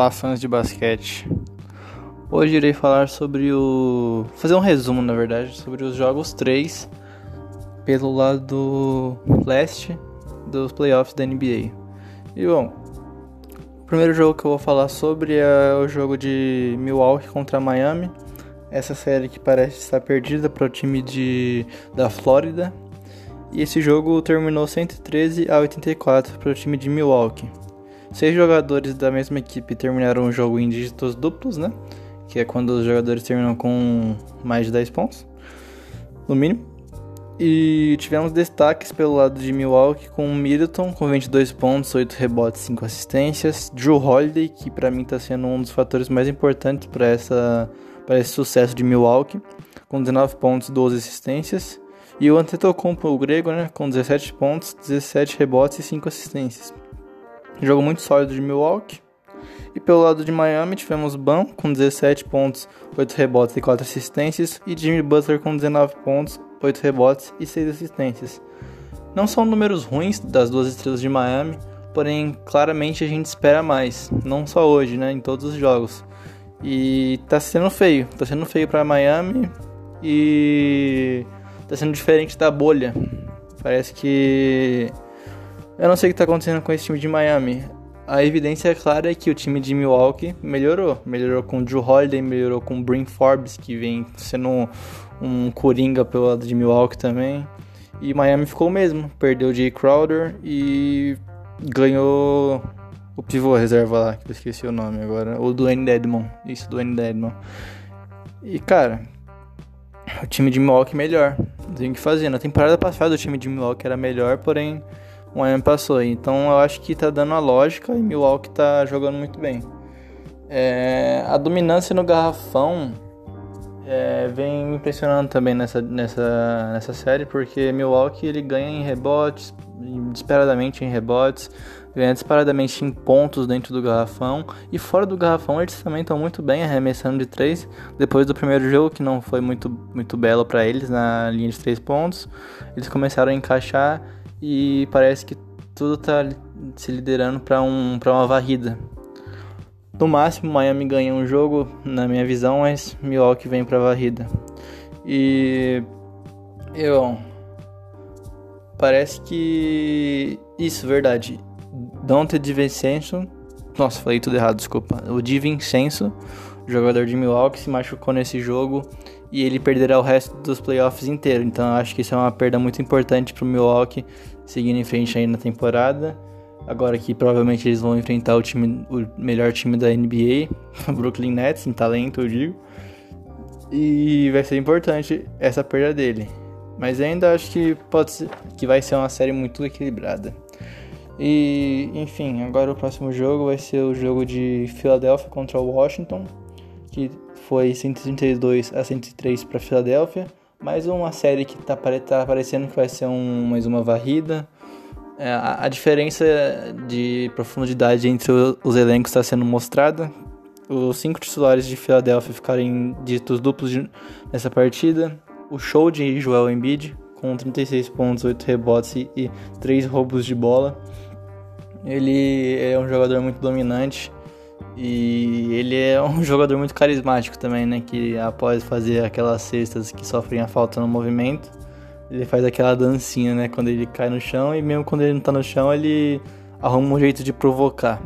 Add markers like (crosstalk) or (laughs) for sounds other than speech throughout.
Olá, fãs de basquete. Hoje irei falar sobre o. fazer um resumo, na verdade, sobre os jogos 3 pelo lado leste dos playoffs da NBA. E bom, o primeiro jogo que eu vou falar sobre é o jogo de Milwaukee contra Miami. Essa série que parece estar perdida para o time de, da Flórida. E esse jogo terminou 113 a 84 para o time de Milwaukee. Seis jogadores da mesma equipe terminaram o jogo em dígitos duplos, né? Que é quando os jogadores terminam com mais de 10 pontos, no mínimo. E tivemos destaques pelo lado de Milwaukee com Middleton com 22 pontos, 8 rebotes, 5 assistências. Drew Holiday, que para mim está sendo um dos fatores mais importantes para essa para esse sucesso de Milwaukee, com 19 pontos, 12 assistências. E o Antetokounmpo, o grego, né, com 17 pontos, 17 rebotes e 5 assistências. Jogo muito sólido de Milwaukee. E pelo lado de Miami tivemos Bam com 17 pontos, 8 rebotes e 4 assistências. E Jimmy Butler com 19 pontos, 8 rebotes e 6 assistências. Não são números ruins das duas estrelas de Miami, porém claramente a gente espera mais. Não só hoje, né? Em todos os jogos. E tá sendo feio. Tá sendo feio para Miami e tá sendo diferente da bolha. Parece que eu não sei o que está acontecendo com esse time de Miami. A evidência clara é que o time de Milwaukee melhorou. Melhorou com o Drew Holiday, melhorou com o Brin Forbes, que vem sendo um, um coringa pelo lado de Milwaukee também. E Miami ficou o mesmo. Perdeu o Jay Crowder e ganhou o pivô reserva lá, que eu esqueci o nome agora. O Dwayne Dedmon. Isso, Dwayne Dedmon. E cara, o time de Milwaukee melhor. Não tem o que fazer. Na temporada passada o time de Milwaukee era melhor, porém o Miami passou. Então eu acho que tá dando a lógica e Milwaukee tá jogando muito bem. É, a dominância no garrafão é, vem me impressionando também nessa, nessa, nessa série, porque Milwaukee ele ganha em rebotes, desesperadamente em rebotes, ganha disparadamente em pontos dentro do garrafão e fora do garrafão eles também estão muito bem arremessando de três depois do primeiro jogo que não foi muito, muito belo para eles na linha de três pontos eles começaram a encaixar e parece que tudo está se liderando para um, uma varrida. No máximo, Miami ganha um jogo, na minha visão, mas Milwaukee vem para varrida. E eu parece que isso, verdade. Dante DiVincenzo, nossa, falei tudo errado, desculpa. O DiVincenzo, jogador de Milwaukee, se machucou nesse jogo e ele perderá o resto dos playoffs inteiro. Então eu acho que isso é uma perda muito importante para o Milwaukee seguindo em frente aí na temporada. Agora que provavelmente eles vão enfrentar o time, o melhor time da NBA, o (laughs) Brooklyn Nets, em talento, eu digo. E vai ser importante essa perda dele. Mas ainda acho que pode ser, que vai ser uma série muito equilibrada. E enfim, agora o próximo jogo vai ser o jogo de Philadelphia contra o Washington, que foi 132 a 103 para Filadélfia. Mais uma série que tá, tá parecendo que vai ser um, mais uma varrida. É, a, a, diferença de profundidade entre os elencos está sendo mostrada. Os cinco titulares de Filadélfia ficaram em dígitos duplos de, nessa partida. O show de Joel Embiid, com 36 pontos, 8 rebotes e, e 3 roubos de bola. Ele é um jogador muito dominante e ele é um (laughs) jogador muito carismático também, né? Que após fazer aquelas cestas que sofrem a falta no movimento, ele faz aquela dancinha, né? Quando ele cai no chão e mesmo quando ele não tá no chão, ele arruma um jeito de provocar.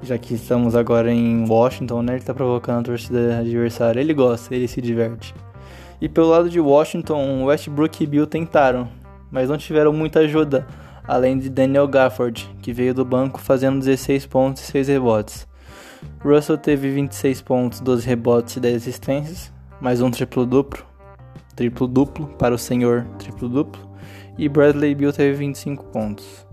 Já que estamos agora em Washington, né? Ele tá provocando a torcida adversária. Ele gosta, ele se diverte. E pelo lado de Washington, Westbrook e Bill tentaram, mas não tiveram muita ajuda, além de Daniel Gafford, que veio do banco fazendo 16 pontos e 6 rebotes. Russell teve 26 pontos, 12 rebotes e 10 assistências, mais um triplo-duplo, triplo-duplo para o senhor triplo-duplo, e Bradley Beal teve 25 pontos.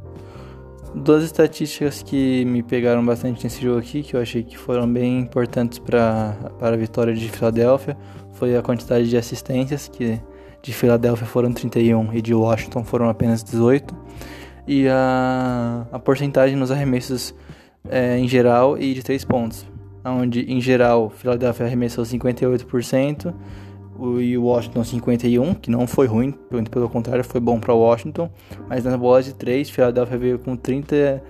Duas estatísticas que me pegaram bastante nesse jogo aqui, que eu achei que foram bem importantes para a vitória de Filadélfia, foi a quantidade de assistências, que de Filadélfia foram 31 e de Washington foram apenas 18, e a, a porcentagem nos arremessos é, em geral e de 3 pontos. Onde, em geral, Philadelphia arremessou 58% e o Washington 51%, que não foi ruim, pelo contrário, foi bom para Washington. Mas nas bolas de 3, Philadelphia veio com 30,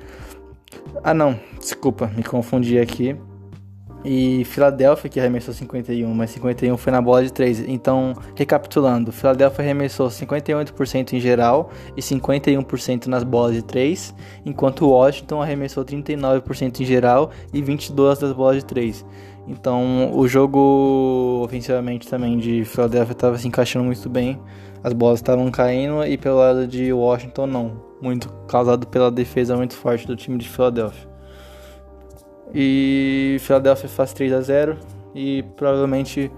Ah, não, desculpa, me confundi aqui. E Filadélfia que arremessou 51, mas 51 foi na bola de 3. Então, recapitulando, Filadélfia arremessou 58% em geral e 51% nas bolas de 3, enquanto Washington arremessou 39% em geral e 22 das bolas de 3. Então, o jogo ofensivamente também de Filadélfia estava se encaixando muito bem. As bolas estavam caindo e pelo lado de Washington não, muito causado pela defesa muito forte do time de Filadélfia. E Philadelphia faz 3 a 0 e provavelmente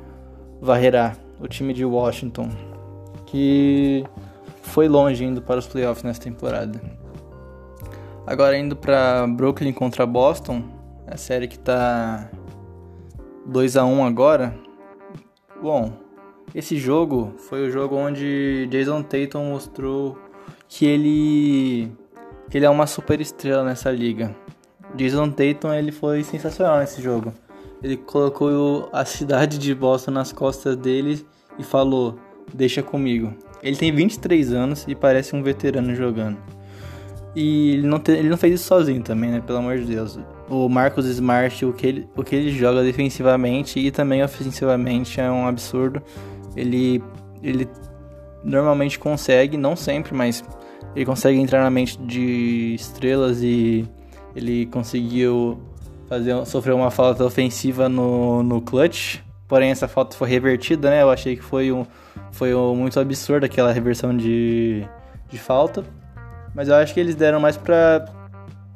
varrerá o time de Washington, que foi longe indo para os playoffs nessa temporada. Agora indo para Brooklyn contra Boston, a série que está 2 a 1 agora. Bom, esse jogo foi o jogo onde Jason Tatum mostrou que ele que ele é uma super estrela nessa liga. Jason Tatum ele foi sensacional nesse jogo. Ele colocou a cidade de Boston nas costas dele e falou: "Deixa comigo". Ele tem 23 anos e parece um veterano jogando. E ele não, te, ele não fez isso sozinho também, né? Pelo amor de Deus. O Marcos Smart, o que, ele, o que ele joga defensivamente e também ofensivamente é um absurdo. Ele, ele normalmente consegue, não sempre, mas ele consegue entrar na mente de estrelas e ele conseguiu fazer, sofrer uma falta ofensiva no, no clutch, porém essa falta foi revertida, né? Eu achei que foi, um, foi um, muito absurdo aquela reversão de, de falta, mas eu acho que eles deram mais pra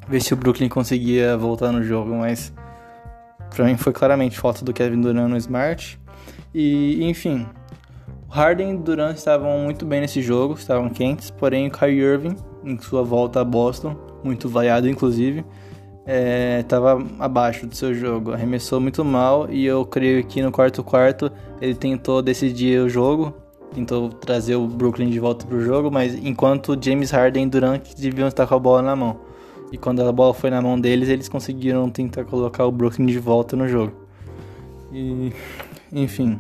ver se o Brooklyn conseguia voltar no jogo, mas pra mim foi claramente falta do Kevin Durant no Smart. E, enfim, Harden e Durant estavam muito bem nesse jogo, estavam quentes, porém o Kyrie Irving, em sua volta a Boston, muito vaiado inclusive, estava é, abaixo do seu jogo, arremessou muito mal e eu creio que no quarto quarto ele tentou decidir o jogo, tentou trazer o Brooklyn de volta pro jogo, mas enquanto James Harden e Durant deviam estar com a bola na mão. E quando a bola foi na mão deles, eles conseguiram tentar colocar o Brooklyn de volta no jogo. E, enfim.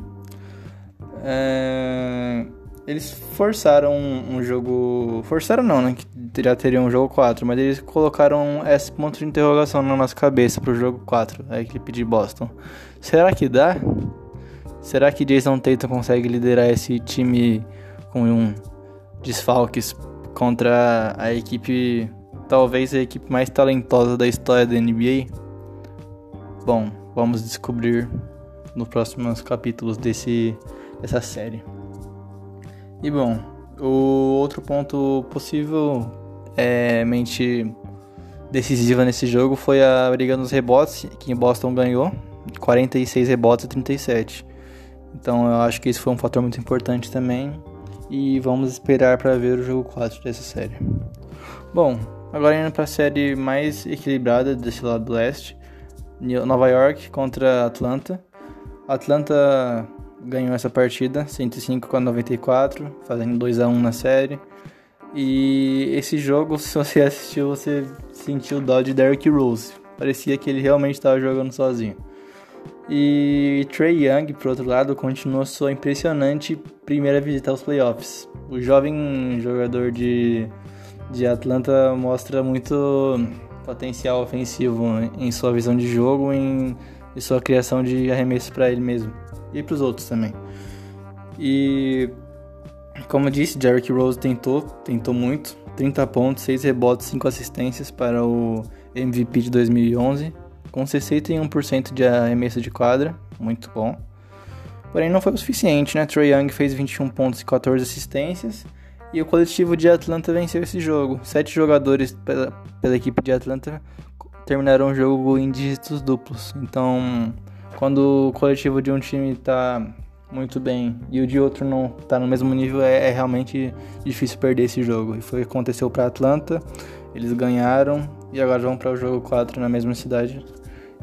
É eles forçaram um, um, jogo. Forçaram não, né? Que já teria um jogo 4, mas eles colocaram esse ponto de interrogação na nossa cabeça pro jogo 4, a equipe de Boston. Será que dá? Será que Jason Tatum consegue liderar esse time com um desfalques contra a equipe, talvez a equipe mais talentosa da história da NBA? Bom, vamos descobrir nos próximos capítulos desse, dessa série. E bom, o outro ponto possível é mente decisiva nesse jogo foi a briga nos rebotes, que Boston ganhou, 46 rebotes a 37. Então eu acho que isso foi um fator muito importante também. E vamos esperar para ver o jogo 4 dessa série. Bom, agora indo para a série mais equilibrada desse lado do leste. Nova York contra Atlanta. Atlanta ganhou essa partida, 105 a 94, fazendo 2 a 1 na série. E esse jogo, (laughs) se você assistiu, você sentiu o dó de Derrick Rose. Parecia que ele realmente estava jogando sozinho. E Trey Young, por outro lado, continuou sua impressionante primeira visita aos playoffs. O jovem jogador de, de Atlanta mostra muito potencial ofensivo em sua visão de jogo e em, em sua criação de arremesso para ele mesmo e para os outros também. E como eu disse, Derrick Rose tentou, tentou muito, 30 pontos, 6 rebotes, 5 assistências para o MVP de 2011, com 61% de arremesso de quadra, muito bom. Porém não foi o suficiente, né? Trey Young fez 21 pontos e 14 assistências. E o coletivo de Atlanta venceu esse jogo. Sete jogadores pela, pela equipe de Atlanta terminaram o jogo em dígitos duplos. Então, quando o coletivo de um time tá muito bem e o de outro não tá no mesmo nível, é, é realmente difícil perder esse jogo. E foi o que aconteceu para Atlanta. Eles ganharam e agora vão para o jogo 4 na mesma cidade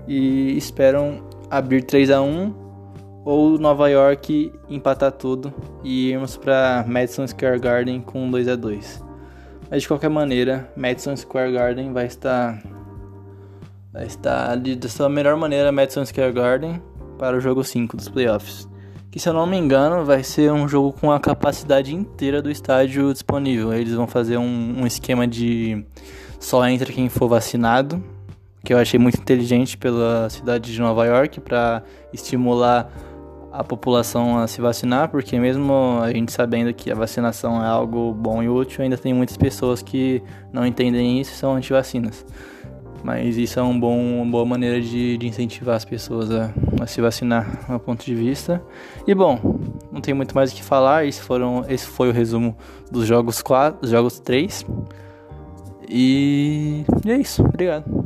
e esperam abrir 3 a 1 ou Nova York empatar tudo e irmos para Madison Square Garden com 2 a 2. Mas de qualquer maneira, Madison Square Garden vai estar estar de, de sua melhor maneira Madison Square Garden para o jogo 5 dos playoffs. Que se eu não me engano vai ser um jogo com a capacidade inteira do estádio disponível. Eles vão fazer um, um esquema de só entra quem for vacinado, que eu achei muito inteligente pela cidade de Nova York para estimular a população a se vacinar, porque mesmo a gente sabendo que a vacinação é algo bom e útil, ainda tem muitas pessoas que não entendem isso e são anti-vacinas. Mas isso é um bom, uma boa maneira de, de incentivar as pessoas a, a, se vacinar, no ponto de vista. E bom, não tem muito mais o que falar. Esse, foram, esse foi o resumo dos jogos 4, dos jogos 3. E, e é isso. Obrigado.